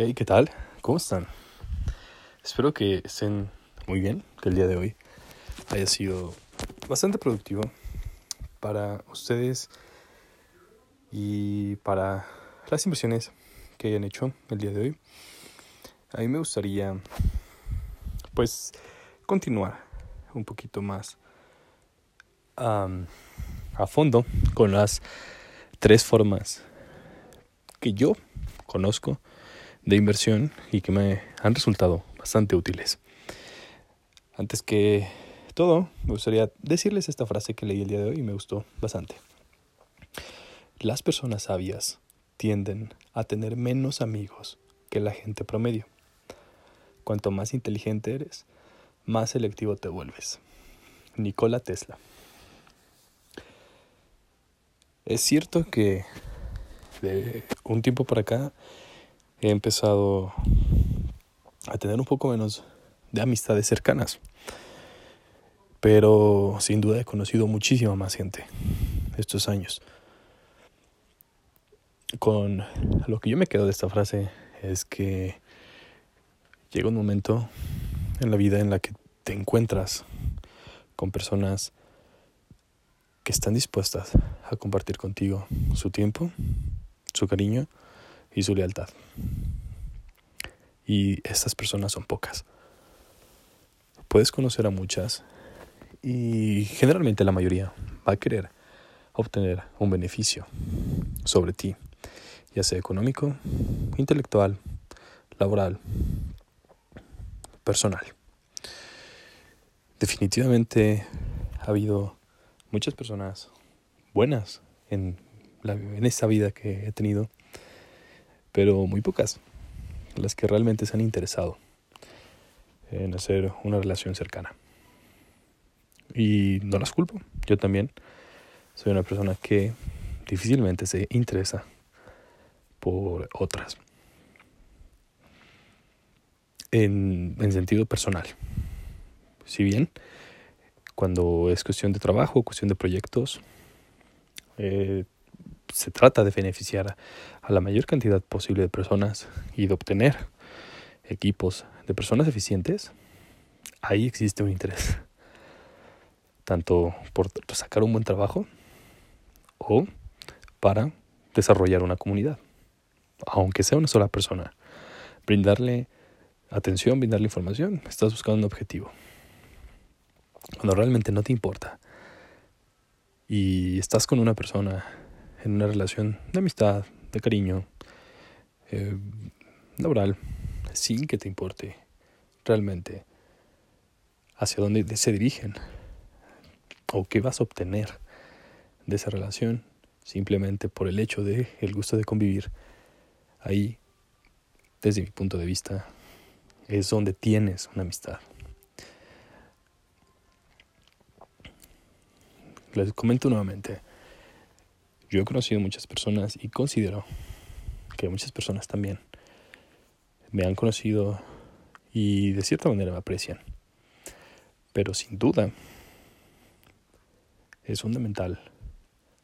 Hey, ¿qué tal? ¿Cómo están? Espero que estén muy bien, que el día de hoy haya sido bastante productivo para ustedes y para las inversiones que hayan hecho el día de hoy. A mí me gustaría, pues, continuar un poquito más a fondo con las tres formas que yo conozco de inversión y que me han resultado bastante útiles. Antes que todo, me gustaría decirles esta frase que leí el día de hoy y me gustó bastante. Las personas sabias tienden a tener menos amigos que la gente promedio. Cuanto más inteligente eres, más selectivo te vuelves. Nikola Tesla. Es cierto que de un tiempo por acá he empezado a tener un poco menos de amistades cercanas. Pero sin duda he conocido muchísima más gente estos años. Con lo que yo me quedo de esta frase es que llega un momento en la vida en la que te encuentras con personas que están dispuestas a compartir contigo su tiempo, su cariño y su lealtad. Y estas personas son pocas. Puedes conocer a muchas y generalmente la mayoría va a querer obtener un beneficio sobre ti, ya sea económico, intelectual, laboral, personal. Definitivamente ha habido muchas personas buenas en, la, en esta vida que he tenido, pero muy pocas las que realmente se han interesado en hacer una relación cercana. Y no las culpo, yo también soy una persona que difícilmente se interesa por otras. En, en sentido personal. Si bien cuando es cuestión de trabajo, cuestión de proyectos, eh, se trata de beneficiar a la mayor cantidad posible de personas y de obtener equipos de personas eficientes, ahí existe un interés. Tanto por sacar un buen trabajo o para desarrollar una comunidad. Aunque sea una sola persona. Brindarle atención, brindarle información, estás buscando un objetivo cuando realmente no te importa y estás con una persona en una relación de amistad, de cariño, eh, laboral, sin que te importe realmente hacia dónde se dirigen o qué vas a obtener de esa relación simplemente por el hecho de el gusto de convivir ahí desde mi punto de vista es donde tienes una amistad. Les comento nuevamente, yo he conocido muchas personas y considero que muchas personas también me han conocido y de cierta manera me aprecian. Pero sin duda es fundamental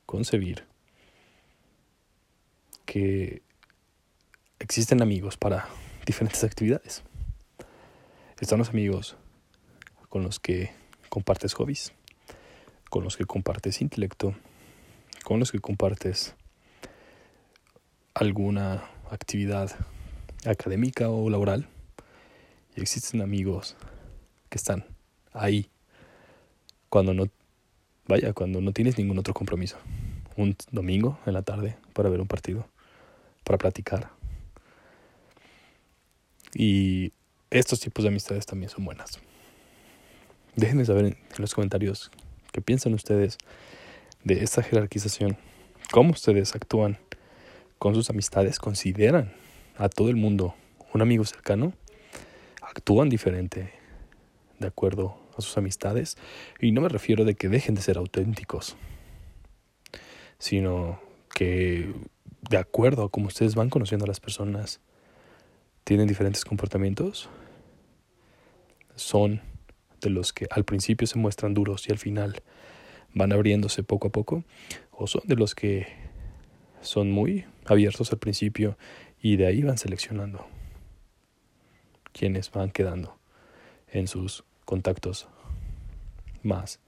concebir que existen amigos para diferentes actividades. Están los amigos con los que compartes hobbies con los que compartes intelecto, con los que compartes alguna actividad académica o laboral. Y existen amigos que están ahí cuando no, vaya, cuando no tienes ningún otro compromiso. Un domingo en la tarde para ver un partido, para platicar. Y estos tipos de amistades también son buenas. Déjenme saber en los comentarios ¿Qué piensan ustedes de esta jerarquización? ¿Cómo ustedes actúan con sus amistades? ¿Consideran a todo el mundo un amigo cercano? ¿Actúan diferente de acuerdo a sus amistades? Y no me refiero de que dejen de ser auténticos, sino que de acuerdo a cómo ustedes van conociendo a las personas, tienen diferentes comportamientos, son de los que al principio se muestran duros y al final van abriéndose poco a poco, o son de los que son muy abiertos al principio y de ahí van seleccionando quienes van quedando en sus contactos más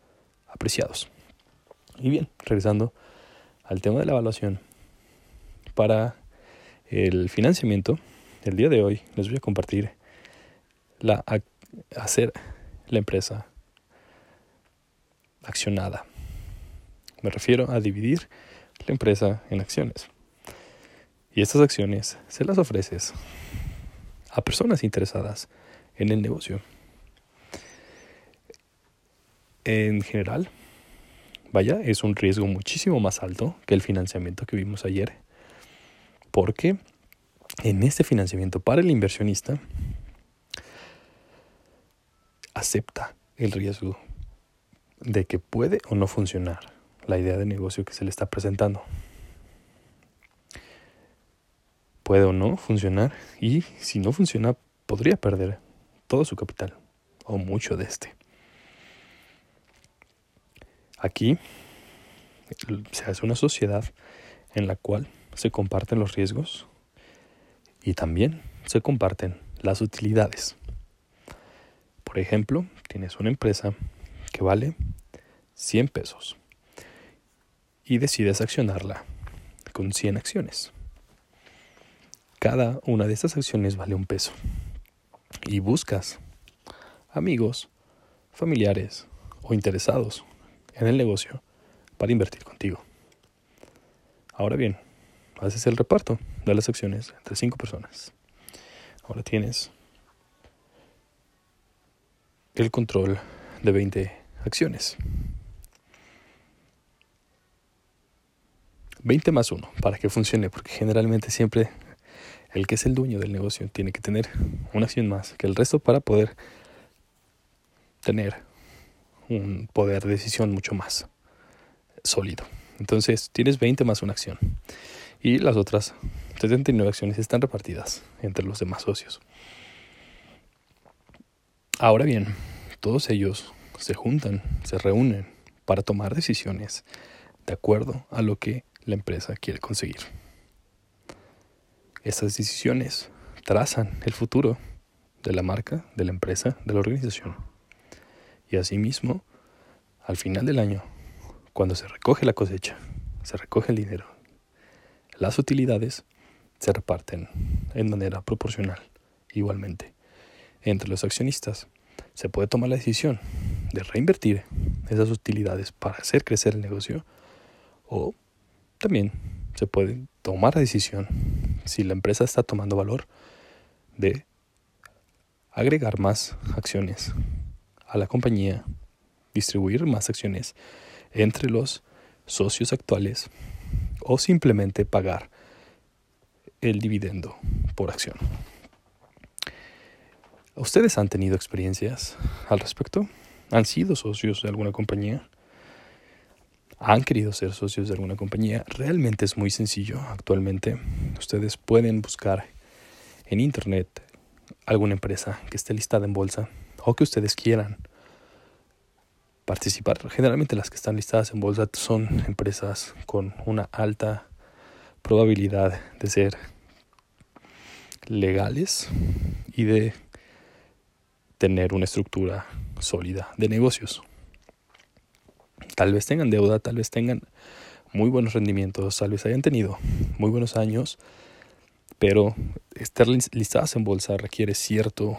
apreciados. Y bien, regresando al tema de la evaluación, para el financiamiento, el día de hoy les voy a compartir la hacer la empresa accionada. Me refiero a dividir la empresa en acciones. Y estas acciones se las ofreces a personas interesadas en el negocio. En general, vaya, es un riesgo muchísimo más alto que el financiamiento que vimos ayer, porque en este financiamiento para el inversionista acepta el riesgo de que puede o no funcionar la idea de negocio que se le está presentando. Puede o no funcionar y si no funciona podría perder todo su capital o mucho de este. Aquí se hace una sociedad en la cual se comparten los riesgos y también se comparten las utilidades. Por ejemplo, tienes una empresa que vale 100 pesos y decides accionarla con 100 acciones. Cada una de estas acciones vale un peso y buscas amigos, familiares o interesados en el negocio para invertir contigo. Ahora bien, haces el reparto de las acciones entre cinco personas. Ahora tienes el control de 20 acciones. 20 más 1 para que funcione, porque generalmente siempre el que es el dueño del negocio tiene que tener una acción más que el resto para poder tener un poder de decisión mucho más sólido. Entonces tienes 20 más una acción y las otras 79 acciones están repartidas entre los demás socios. Ahora bien, todos ellos se juntan, se reúnen para tomar decisiones de acuerdo a lo que la empresa quiere conseguir. Estas decisiones trazan el futuro de la marca, de la empresa, de la organización. Y asimismo, al final del año, cuando se recoge la cosecha, se recoge el dinero, las utilidades se reparten en manera proporcional, igualmente entre los accionistas, se puede tomar la decisión de reinvertir esas utilidades para hacer crecer el negocio o también se puede tomar la decisión, si la empresa está tomando valor, de agregar más acciones a la compañía, distribuir más acciones entre los socios actuales o simplemente pagar el dividendo por acción. ¿Ustedes han tenido experiencias al respecto? ¿Han sido socios de alguna compañía? ¿Han querido ser socios de alguna compañía? Realmente es muy sencillo actualmente. Ustedes pueden buscar en Internet alguna empresa que esté listada en bolsa o que ustedes quieran participar. Generalmente las que están listadas en bolsa son empresas con una alta probabilidad de ser legales y de tener una estructura sólida de negocios. Tal vez tengan deuda, tal vez tengan muy buenos rendimientos, tal vez hayan tenido muy buenos años, pero estar listadas en bolsa requiere cierto,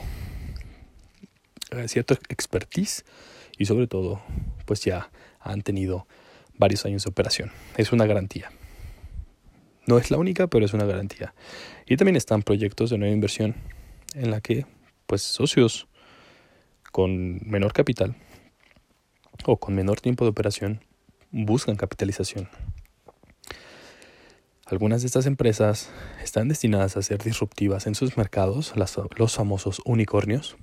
eh, cierto expertise y sobre todo, pues ya han tenido varios años de operación. Es una garantía. No es la única, pero es una garantía. Y también están proyectos de nueva inversión en la que pues socios con menor capital o con menor tiempo de operación buscan capitalización. Algunas de estas empresas están destinadas a ser disruptivas en sus mercados, los famosos unicornios,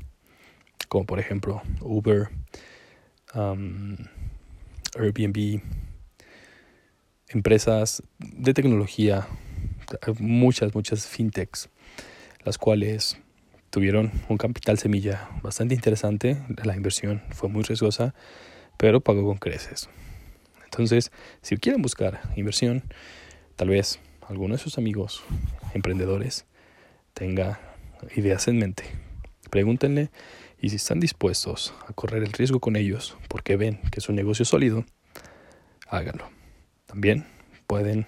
como por ejemplo Uber, Airbnb, empresas de tecnología, muchas, muchas fintechs, las cuales tuvieron un capital semilla bastante interesante, la inversión fue muy riesgosa, pero pagó con creces. Entonces, si quieren buscar inversión, tal vez alguno de sus amigos emprendedores tenga ideas en mente Pregúntenle y si están dispuestos a correr el riesgo con ellos porque ven que es un negocio sólido, háganlo. También pueden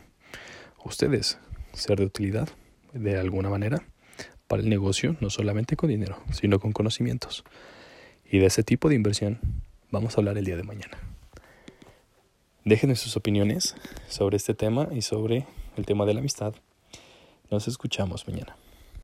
ustedes ser de utilidad de alguna manera para el negocio, no solamente con dinero, sino con conocimientos. Y de ese tipo de inversión vamos a hablar el día de mañana. Déjenme sus opiniones sobre este tema y sobre el tema de la amistad. Nos escuchamos mañana.